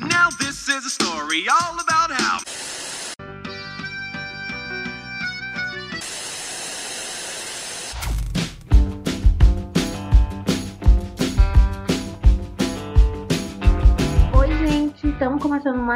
Now this is a story all about how.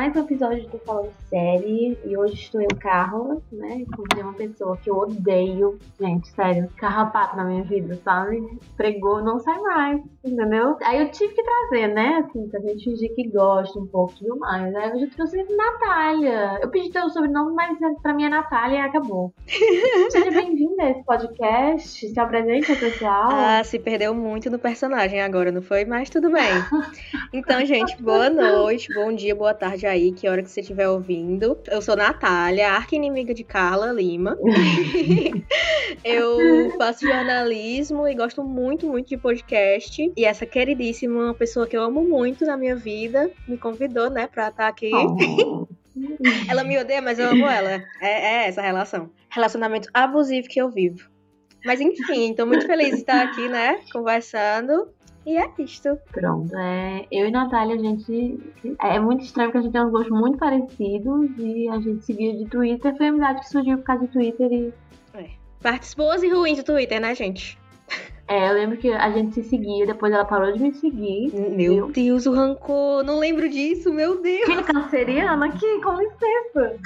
Mais um episódio do Falando Série e hoje estou eu, Carla, né? Encontrei uma pessoa que eu odeio, gente, sério, carrapato na minha vida, sabe? Pregou, não sai mais, entendeu? Aí eu tive que trazer, né? Assim, pra gente fingir que gosta um pouco e tudo mais. Aí hoje eu trouxe Natália. Eu pedi teu sobrenome, mas pra mim é Natália e acabou. Seja bem-vinda a esse podcast, se apresente pessoal. Ah, se perdeu muito no personagem agora, não foi? Mas tudo bem. Então, gente, boa noite, bom dia, boa tarde aí, que hora que você estiver ouvindo. Eu sou Natália, arqui-inimiga de Carla Lima. Eu faço jornalismo e gosto muito, muito de podcast. E essa queridíssima pessoa que eu amo muito na minha vida me convidou, né, pra estar aqui. Oh. Ela me odeia, mas eu amo ela. É, é essa relação. Relacionamento abusivo que eu vivo. Mas enfim, tô muito feliz de estar aqui, né? Conversando. E é isto. Pronto, é, eu e Natália, a gente. É muito estranho porque a gente tem uns gostos muito parecidos e a gente seguiu de Twitter. Foi a amizade que surgiu por causa de Twitter e. Partes boas e ruins do Twitter, né, gente? É, eu lembro que a gente se seguia, depois ela parou de me seguir. Meu Deus, o rancor. Não lembro disso, meu Deus. Que canceriana aqui, com licença.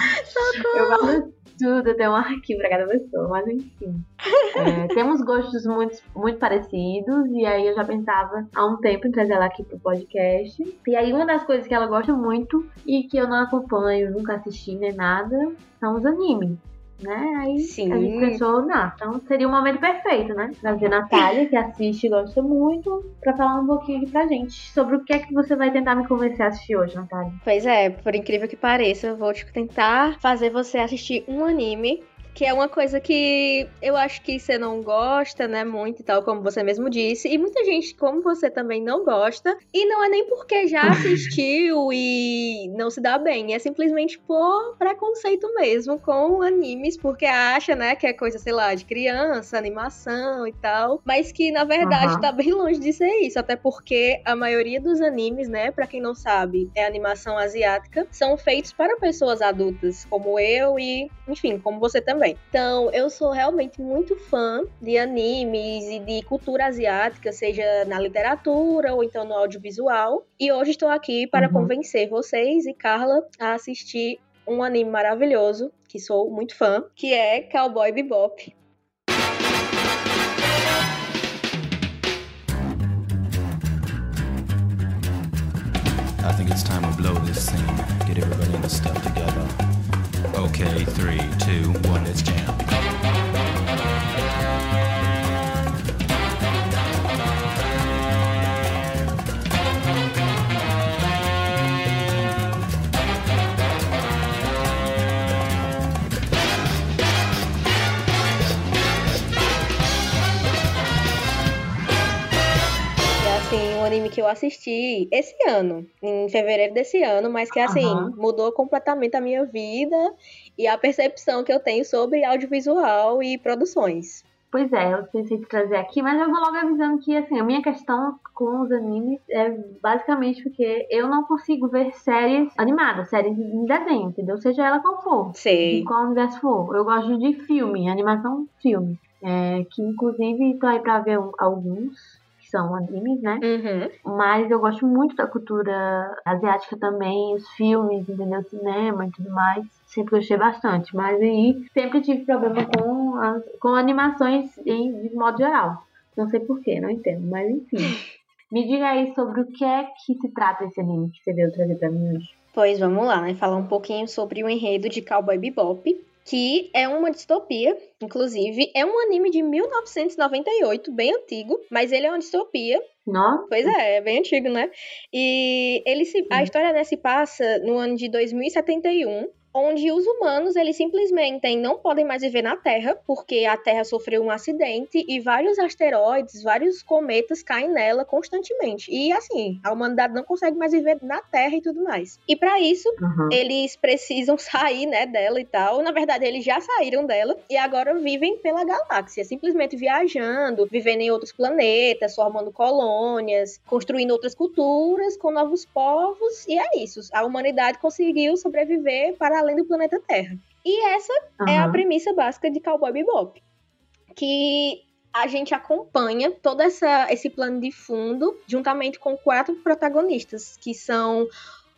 Eu guardo tudo, tenho um arquivo pra cada pessoa, mas enfim. É, temos gostos muito, muito parecidos, e aí eu já pensava há um tempo em trazer ela aqui pro podcast. E aí uma das coisas que ela gosta muito e que eu não acompanho, nunca assisti nem nada, são os animes. Né? Aí Sim. a gente pensou, não, então seria o momento perfeito, né? Trazer a Natália, que assiste e gosta muito, pra falar um pouquinho aqui pra gente sobre o que é que você vai tentar me convencer a assistir hoje, Natália. Pois é, por incrível que pareça, eu vou tipo, tentar fazer você assistir um anime. Que é uma coisa que eu acho que você não gosta, né, muito e tal, como você mesmo disse. E muita gente, como você também, não gosta. E não é nem porque já assistiu e não se dá bem. É simplesmente por preconceito mesmo com animes, porque acha, né, que é coisa, sei lá, de criança, animação e tal. Mas que, na verdade, Aham. tá bem longe de ser isso. Até porque a maioria dos animes, né, pra quem não sabe, é animação asiática, são feitos para pessoas adultas, como eu e, enfim, como você também. Então, eu sou realmente muito fã de animes e de cultura asiática, seja na literatura ou então no audiovisual. E hoje estou aqui para Uhum. convencer vocês e Carla a assistir um anime maravilhoso, que sou muito fã, que é Cowboy Bebop. I think it's time we blow this scene. Get everybody in the stuff three, two, one, let's jam. É assim, um anime que eu assisti esse ano, em fevereiro desse ano, mas que assim, Aham. mudou completamente a minha vida e a percepção que eu tenho sobre audiovisual e produções. Pois é, eu pensei em trazer aqui, mas eu vou logo avisando que, assim, a minha questão com os animes é basicamente porque eu não consigo ver séries animadas, séries em desenho, entendeu? Seja ela qual for, de Sei. qual universo for. Eu gosto de filme, animação filme, é, que inclusive tô aí pra ver alguns são animes, né? Uhum. Mas eu gosto muito da cultura asiática também, os filmes, entendeu? Cinema e tudo mais. Sempre gostei bastante. Mas aí sempre tive problema com, as, com animações em, de modo geral. Não sei porquê, não entendo. Mas enfim. Me diga aí sobre o que é que se trata esse anime que você veio trazer pra mim hoje. Pois vamos lá, né? Falar um pouquinho sobre o enredo de Cowboy Bebop, que é uma distopia, inclusive. É um anime de 1998, bem antigo, mas ele é uma distopia. Nossa, Pois é, é bem antigo, né? E ele se, a Sim. história né, se passa no ano de 2071. Onde os humanos eles simplesmente não podem mais viver na Terra, porque a Terra sofreu um acidente e vários asteroides, vários cometas caem nela constantemente. E assim, a humanidade não consegue mais viver na Terra e tudo mais. E para isso, Uhum. eles precisam sair, né, dela e tal. Na verdade, eles já saíram dela e agora vivem pela galáxia, simplesmente viajando, vivendo em outros planetas, formando colônias, construindo outras culturas com novos povos. E é isso. A humanidade conseguiu sobreviver para além do planeta Terra. E essa é a premissa básica de Cowboy Bebop, que a gente acompanha todo essa, esse plano de fundo juntamente com quatro protagonistas, que são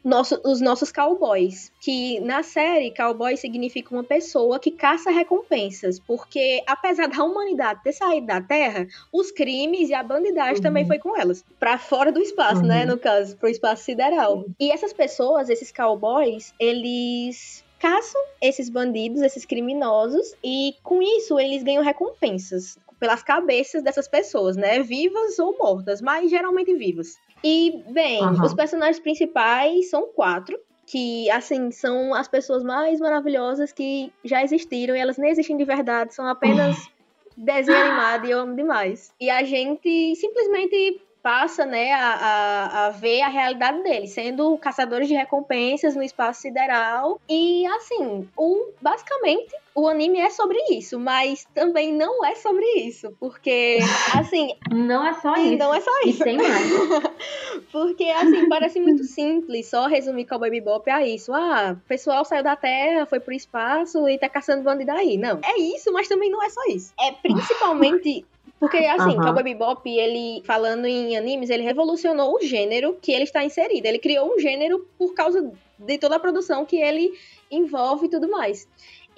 nosso- os nossos cowboys. Que na série, cowboy significa uma pessoa que caça recompensas, porque apesar da humanidade ter saído da Terra, os crimes e a bandidagem Uhum. também foi com elas, Pra fora do espaço, né, Uhum. no caso, pro espaço sideral. E essas pessoas, esses cowboys, eles caçam esses bandidos, esses criminosos, e com isso eles ganham recompensas pelas cabeças dessas pessoas, né? Vivas ou mortas, mas geralmente vivas. E, bem, Aham. os personagens principais são quatro. Que, assim, são as pessoas mais maravilhosas que já existiram e elas nem existem de verdade, são apenas desenho animado e eu amo demais. E a gente simplesmente passa, né, a, a, a ver a realidade deles, sendo caçadores de recompensas no espaço sideral. E assim, o, basicamente, o anime é sobre isso, mas também não é sobre isso. Porque, assim, Não é só isso. não é só E isso. tem mais. Porque, assim, parece muito simples só resumir Cowboy Bebop a isso. Ah, o pessoal saiu da Terra, foi pro espaço e tá caçando bandido aí. Não, é isso, mas também não é só isso. É principalmente... Porque, assim, Aham. Cowboy Bebop, ele, falando em animes, ele revolucionou o gênero que ele está inserido. Ele criou um gênero por causa de toda a produção que ele envolve e tudo mais.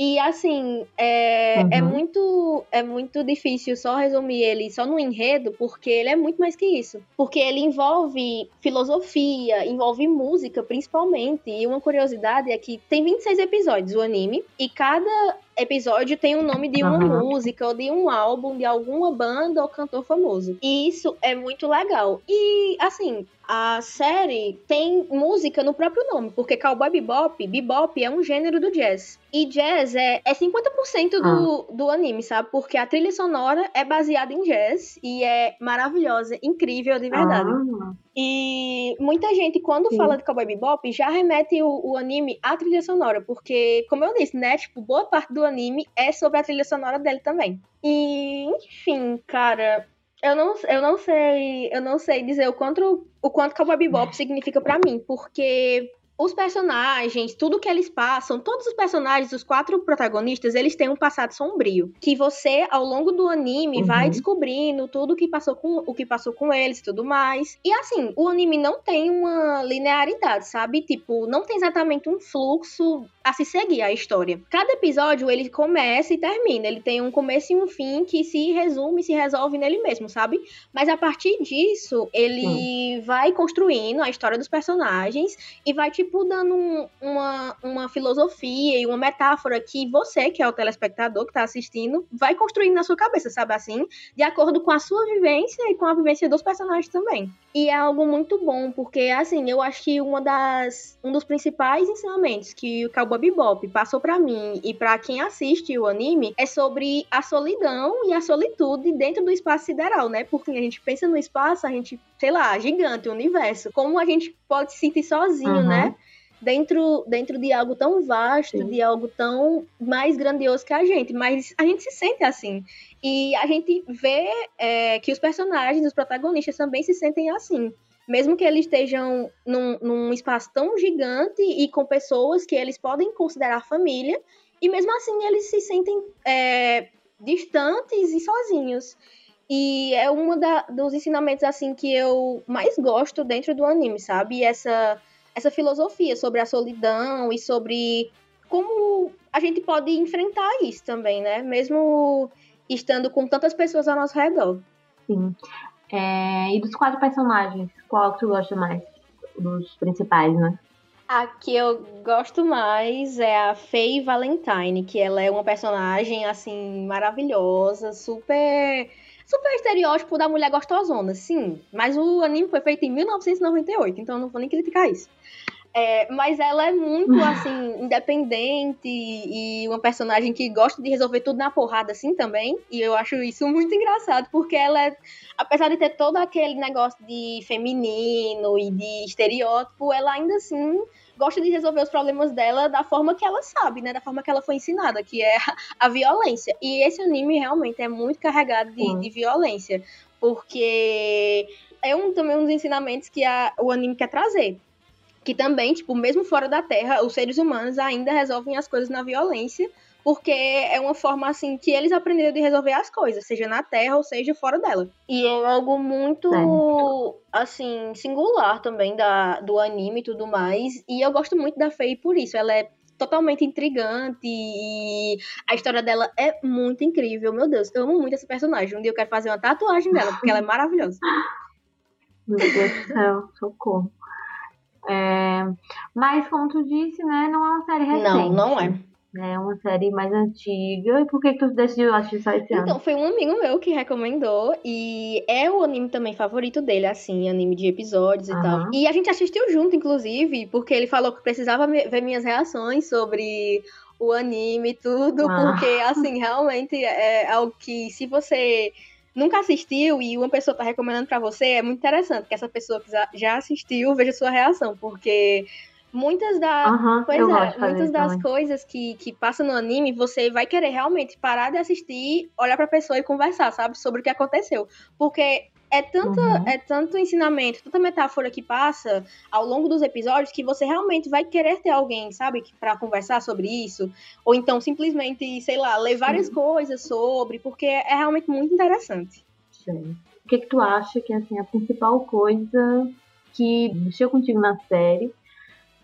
E assim, é, Uhum. é muito é muito difícil só resumir ele só no enredo, porque ele é muito mais que isso. Porque ele envolve filosofia, envolve música principalmente. E uma curiosidade é que tem 26 episódios o anime, e cada episódio tem o nome de uma Uhum. música ou de um álbum de alguma banda ou cantor famoso. E isso é muito legal. E assim, a série tem música no próprio nome, porque Cowboy Bebop, bebop é um gênero do jazz. E jazz é, é 50% do, do anime, sabe? Porque a trilha sonora é baseada em jazz e é maravilhosa, incrível de verdade. Ah, E muita gente, quando Sim. fala de Cowboy Bebop, já remete o, o anime à trilha sonora, porque, como eu disse, né, tipo, boa parte do anime é sobre a trilha sonora dele também. E, enfim, cara, eu não, eu não sei, eu não sei dizer o quanto o quanto Cowboy Bebop significa pra mim, porque os personagens, tudo que eles passam, todos os personagens, os quatro protagonistas, eles têm um passado sombrio. Que você, ao longo do anime, Uhum. vai descobrindo tudo que passou com o que passou com eles e tudo mais. E assim, o anime não tem uma linearidade, sabe? Tipo, não tem exatamente um fluxo a se seguir a história. Cada episódio ele começa e termina. Ele tem um começo e um fim que se resume, se resolve nele mesmo, sabe? Mas a partir disso, ele vai construindo a história dos personagens e vai, tipo, dando um- uma, uma filosofia e uma metáfora que você, que é o telespectador que tá assistindo, vai construindo na sua cabeça, sabe assim? De acordo com a sua vivência e com a vivência dos personagens também. E é algo muito bom, porque, assim, eu acho que uma das, um dos principais ensinamentos que o Cowboy Bebop passou pra mim e pra quem assiste o anime é sobre a solidão e a solitude dentro do espaço sideral, né? Porque a gente pensa no espaço, a gente, sei lá, gigante, o universo. Como a gente pode se sentir sozinho, Uhum. né? Dentro, dentro de algo tão vasto, Sim. de algo tão mais grandioso que a gente. Mas a gente se sente assim. E a gente vê é, que os personagens, os protagonistas também se sentem assim. Mesmo que eles estejam num, num espaço tão gigante e com pessoas que eles podem considerar família, e mesmo assim eles se sentem é, distantes e sozinhos. E é um dos ensinamentos assim que eu mais gosto dentro do anime, sabe? Essa, essa filosofia sobre a solidão e sobre como a gente pode enfrentar isso também, né? Mesmo estando com tantas pessoas ao nosso redor. sim. É, e dos quatro personagens, qual que tu gosta mais? Dos principais, né? A que eu gosto mais é a Faye Valentine, que ela é uma personagem, assim, maravilhosa, super. Super estereótipo da mulher gostosona, sim. Mas o anime foi feito em 1998, então eu não vou nem criticar isso. É, mas ela é muito, assim, independente e uma personagem que gosta de resolver tudo na porrada, assim, também. E eu acho isso muito engraçado, porque ela é, apesar de ter todo aquele negócio de feminino e de estereótipo, ela ainda assim gosta de resolver os problemas dela da forma que ela sabe, né? Da forma que ela foi ensinada, que é a violência. E esse anime realmente é muito carregado de, de violência, porque é um, também um dos ensinamentos que a, o anime quer trazer. Que também, tipo, mesmo fora da Terra, os seres humanos ainda resolvem as coisas na violência, porque é uma forma assim que eles aprenderam de resolver as coisas, seja na Terra ou seja fora dela. E é algo muito assim singular também da do anime e tudo mais. E eu gosto muito da Faye por isso. Ela é totalmente intrigante e a história dela é muito incrível. Meu Deus, eu amo muito essa personagem. Um dia eu quero fazer uma tatuagem dela, porque ela é maravilhosa. Meu Deus do céu, socorro. É, mas, como tu disse, né, não é uma série recente. Não, não é. É uma série mais antiga. E por que, que tu decidiu assistir só esse ano? Então, foi um amigo meu que recomendou. E é o anime também favorito dele, assim, anime de episódios e Aham. tal. E a gente assistiu junto, inclusive, porque ele falou que precisava ver minhas reações sobre o anime e tudo. Ah. Porque, assim, realmente é algo que, se você nunca assistiu e uma pessoa tá recomendando pra você, é muito interessante que essa pessoa que já- assistiu veja sua reação. Porque muitas da, eu é, muitas das também. coisas que, que passam no anime, você vai querer realmente parar de assistir, olhar pra pessoa e conversar, sabe? Sobre o que aconteceu. Porque é, tanta, Uhum. é tanto ensinamento, tanta metáfora que passa ao longo dos episódios que você realmente vai querer ter alguém, sabe? Pra conversar sobre isso. Ou então simplesmente, sei lá, ler várias coisas sobre, porque é realmente muito interessante. Sei. O que, que tu acha que assim, a principal coisa que mexeu contigo na série,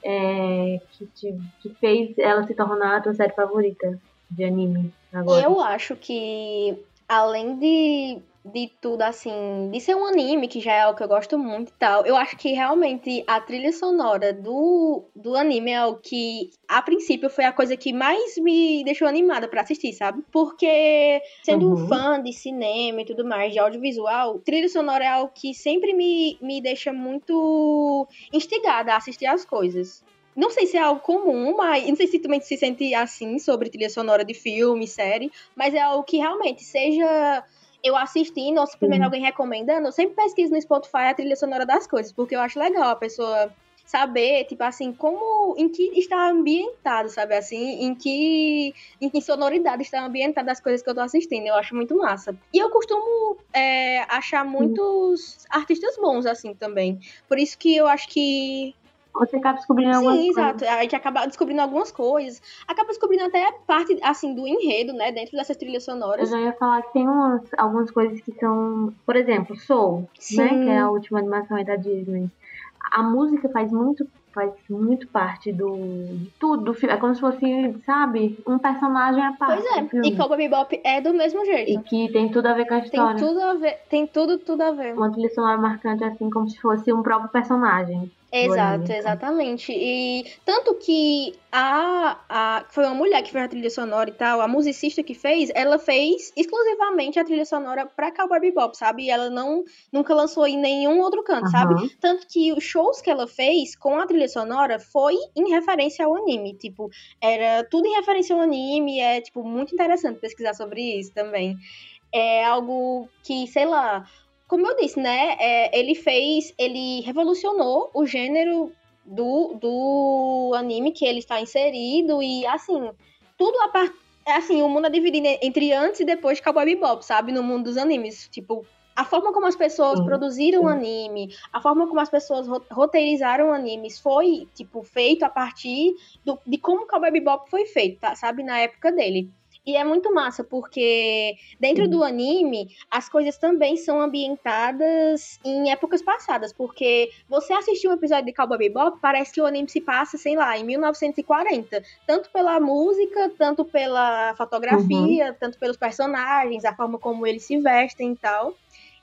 é, que, te, que fez ela se tornar a tua série favorita de anime agora? Eu acho que, além de, de tudo, assim, de ser um anime, que já é algo que eu gosto muito e tal, eu acho que realmente a trilha sonora do, do anime é o que, a princípio, foi a coisa que mais me deixou animada pra assistir, sabe? Porque, sendo Uhum. um fã de cinema e tudo mais, de audiovisual, trilha sonora é algo que sempre me, me deixa muito instigada a assistir as coisas. Não sei se é algo comum, mas não sei se também se sente assim sobre trilha sonora de filme, série, mas é algo que realmente seja eu assistindo ou simplesmente Sim. alguém recomendando, eu sempre pesquiso no Spotify a trilha sonora das coisas, porque eu acho legal a pessoa saber, tipo assim, como em que está ambientado, sabe assim, em que em que sonoridade está ambientada as coisas que eu tô assistindo. Eu acho muito massa. E eu costumo é, achar muitos artistas bons assim também. Por isso que eu acho que Você acaba descobrindo algumas Sim, coisas. exato. A gente acaba descobrindo algumas coisas. Acaba descobrindo até parte, assim, do enredo, né? Dentro dessas trilhas Eu sonoras. já ia falar que tem umas, algumas coisas que são, por exemplo, Soul, Sim. né, que é a última animação aí da Disney. A música faz muito faz muito parte do de tudo do filme. É como se fosse, sabe, um personagem à parte Pois é. E Cowboy Bebop é do mesmo E jeito. que tem tudo a ver com a Tem história. tudo a ver. Tem tudo, tudo a ver. Uma trilha sonora marcante, assim, como se fosse um próprio personagem. Exato, anime. exatamente. E tanto que a, a foi uma mulher que fez a trilha sonora e tal, a musicista que fez, ela fez exclusivamente a trilha sonora pra Cowboy Bebop, sabe? E ela não nunca lançou em nenhum outro canto, sabe? Aham. Tanto que os shows que ela fez com a trilha sonora foi em referência ao anime. Tipo, era tudo em referência ao anime. É, tipo, muito interessante pesquisar sobre isso também. É algo que, sei lá, como eu disse, né? é, ele fez. Ele revolucionou o gênero do, do anime que ele está inserido. E assim, tudo a parte. Assim, o mundo é dividido entre antes e depois de Cowboy Bebop, sabe? No mundo dos animes. Tipo, a forma como as pessoas Sim, produziram o anime, a forma como as pessoas ro- roteirizaram animes foi, tipo, feito a partir do, de como Cowboy Bebop foi feito, tá? sabe? Na época dele. E é muito massa, porque dentro do anime, as coisas também são ambientadas em épocas passadas. Porque você assistir um episódio de Cowboy Bebop, parece que o anime se passa, sei lá, em 1940. Tanto pela música, tanto pela fotografia, tanto pelos personagens, a forma como eles se vestem e tal.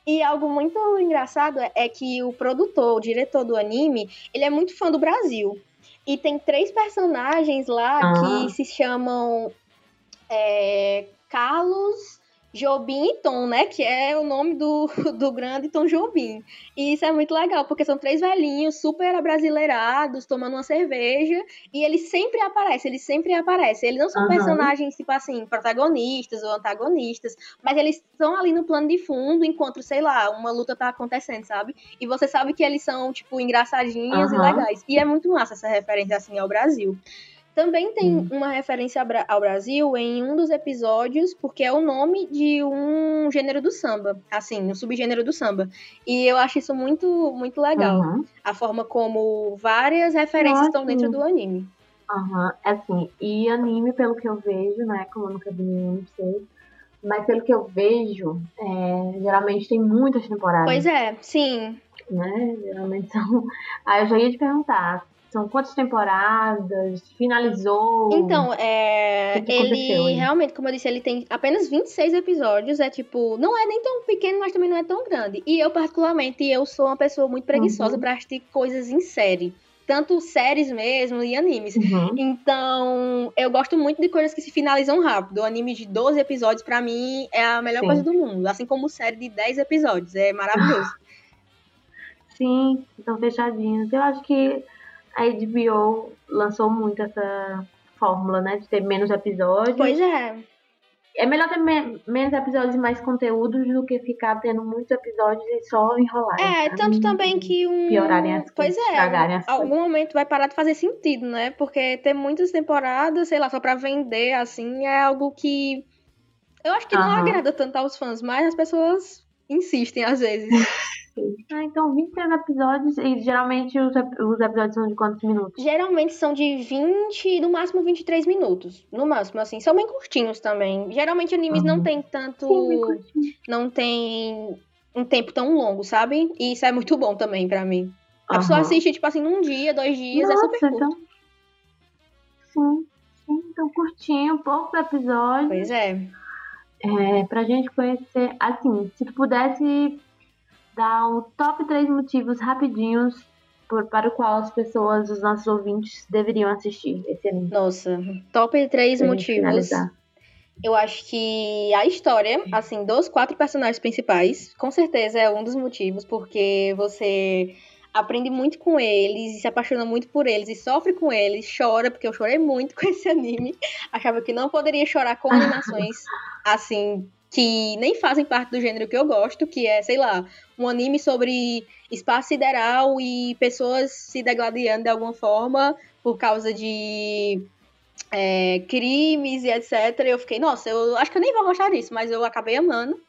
E algo muito engraçado é- é que o produtor, o diretor do anime, ele é muito fã do Brasil. E tem três personagens lá Ah. que se chamam é, Carlos, Jobim e Tom, né? Que é o nome do, do grande Tom Jobim. E isso é muito legal, porque são três velhinhos super abrasileirados, tomando uma cerveja, e eles sempre aparecem, eles sempre aparecem. Eles não são Aham. personagens, tipo assim, protagonistas ou antagonistas, mas eles estão ali no plano de fundo, enquanto, sei lá, uma luta tá acontecendo, sabe? E você sabe que eles são, tipo, engraçadinhos e Aham. legais. E é muito massa essa referência, assim, ao Brasil. Também tem Hum. uma referência ao Bra- ao Brasil em um dos episódios, porque é o nome de um gênero do samba, assim, um subgênero do samba. E eu acho isso muito, muito legal. Aham. A forma como várias referências estão dentro do anime. Aham, é assim, e anime, pelo que eu vejo, né, como eu nunca vi nenhum, não sei, mas pelo que eu vejo, é, geralmente tem muitas temporadas, Pois é, sim. né, geralmente são... Aí eu já ia te perguntar, são quantas temporadas, finalizou? Então, é, que ele realmente, como eu disse, ele tem apenas 26 episódios, é tipo, não é nem tão pequeno, mas também não é tão grande. E eu particularmente, eu sou uma pessoa muito preguiçosa Uhum. pra assistir coisas em série, tanto séries mesmo e animes. Uhum. Então, eu gosto muito de coisas que se finalizam rápido. O anime de 12 episódios, pra mim, é a melhor Sim. coisa do mundo. Assim como série de 10 episódios. É maravilhoso. Sim, estão fechadinhos. Eu acho que a HBO lançou muito essa fórmula, né, de ter menos episódios. pois é. É melhor ter me- menos episódios e mais conteúdos do que ficar tendo muitos episódios e só enrolar. É, sabe? tanto também que um. Piorarem as Pois coisas, é, as algum momento vai parar de fazer sentido, né? Porque ter muitas temporadas, sei lá, só pra vender, assim, é algo que. Eu acho que não agrada tanto aos fãs, mas as pessoas insistem às vezes. Ah, então 23 episódios e geralmente os, os episódios são de quantos minutos? Geralmente são de 20, no máximo 23 minutos. No máximo, assim. São bem curtinhos também. Geralmente animes não Uhum. tem tanto. Sim, não tem um tempo tão longo, sabe? E isso é muito bom também pra mim. A pessoa Aham. assiste, tipo assim, num dia, dois dias, é Nossa, super curto. então. Sim, sim, então curtinho, poucos episódios. Pois é. É, pra gente conhecer. Assim, se tu pudesse dar um top 3 motivos rapidinhos por, para o qual as pessoas, os nossos ouvintes, deveriam assistir esse anime. Nossa, top três pra gente motivos. finalizar. Eu acho que a história, assim, dos quatro personagens principais, com certeza é um dos motivos, porque você aprende muito com eles, e se apaixona muito por eles, e sofre com eles, chora, porque eu chorei muito com esse anime. Achava que não poderia chorar com animações, assim, que nem fazem parte do gênero que eu gosto, que é, sei lá, um anime sobre espaço sideral e pessoas se degladiando de alguma forma por causa de é, crimes e etc. Eu fiquei, nossa, eu acho que eu nem vou gostar disso, mas eu acabei amando.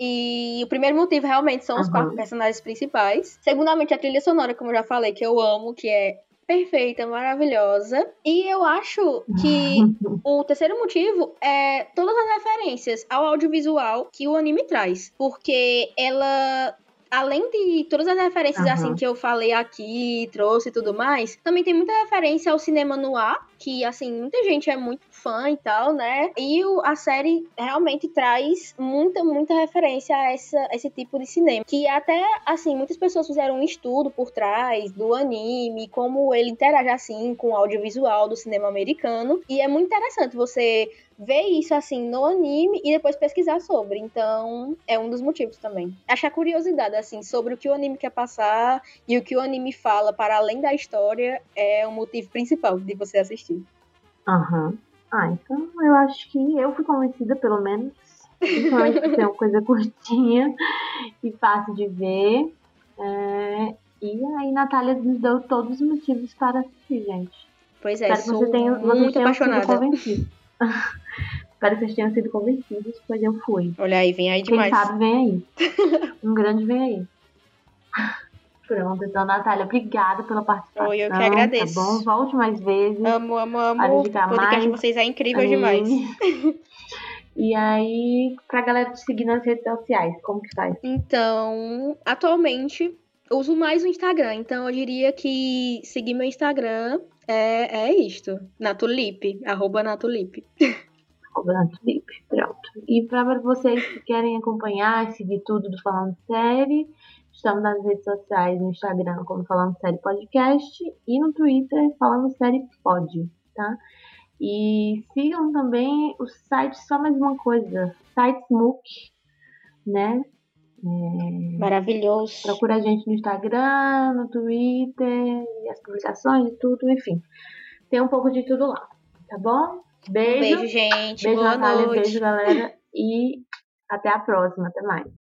E o primeiro motivo realmente são os Aham. quatro personagens principais. Segundamente, a trilha sonora, como eu já falei, que eu amo, que é perfeita, maravilhosa. E eu acho que o terceiro motivo é todas as referências ao audiovisual que o anime traz. Porque ela. Além de todas as referências Aham. assim que eu falei aqui, trouxe e tudo mais, também tem muita referência ao cinema noir, que assim, muita gente é muito fã e tal, né? E o- a série realmente traz muita, muita referência a, essa, esse tipo de cinema. Que até, assim, muitas pessoas fizeram um estudo por trás do anime, como ele interage assim com o audiovisual do cinema americano. E é muito interessante você ver isso assim no anime e depois pesquisar sobre. Então, é um dos motivos também. Achar curiosidade assim sobre o que o anime quer passar e o que o anime fala para além da história é o motivo principal de você assistir. Aham. Ah, então eu acho que eu fui convencida, pelo menos. Principalmente por ser uma coisa curtinha e fácil de ver. É, E aí, Natália nos deu todos os motivos para assistir, gente. Pois é, Espero que sou você tenha, muito sido apaixonada. convencidos. Espero que vocês tenham sido convencidos, pois eu fui. Olha aí, vem aí Quem demais. sabe vem aí. Um grande vem aí. Pronto, então, Natália, obrigada pela participação. Oi, eu que agradeço. Tá bom? Volte mais vezes. Amo, amo, amo. O podcast de vocês é incrível anime. demais. E aí, pra galera te seguir nas redes sociais, como que faz? Então, atualmente, eu uso mais o Instagram. Então, eu diria que seguir meu Instagram é, é isto. Natulipe, arroba Natulipe. Cobrando Felipe. Pronto. E para vocês que querem acompanhar e seguir tudo do Falando Série, estamos nas redes sociais, no Instagram como Falando Série Podcast e no Twitter Falando Série Pod, tá? E sigam também o site Só Mais Uma Coisa, site Smook, né? É, Maravilhoso. procura a gente no Instagram, no Twitter, e as publicações e tudo, enfim. Tem um pouco de tudo lá, tá bom? Um Beijo. beijo, gente. Beijo, Boa Natália. noite. Beijo, galera. E até a próxima. Até mais.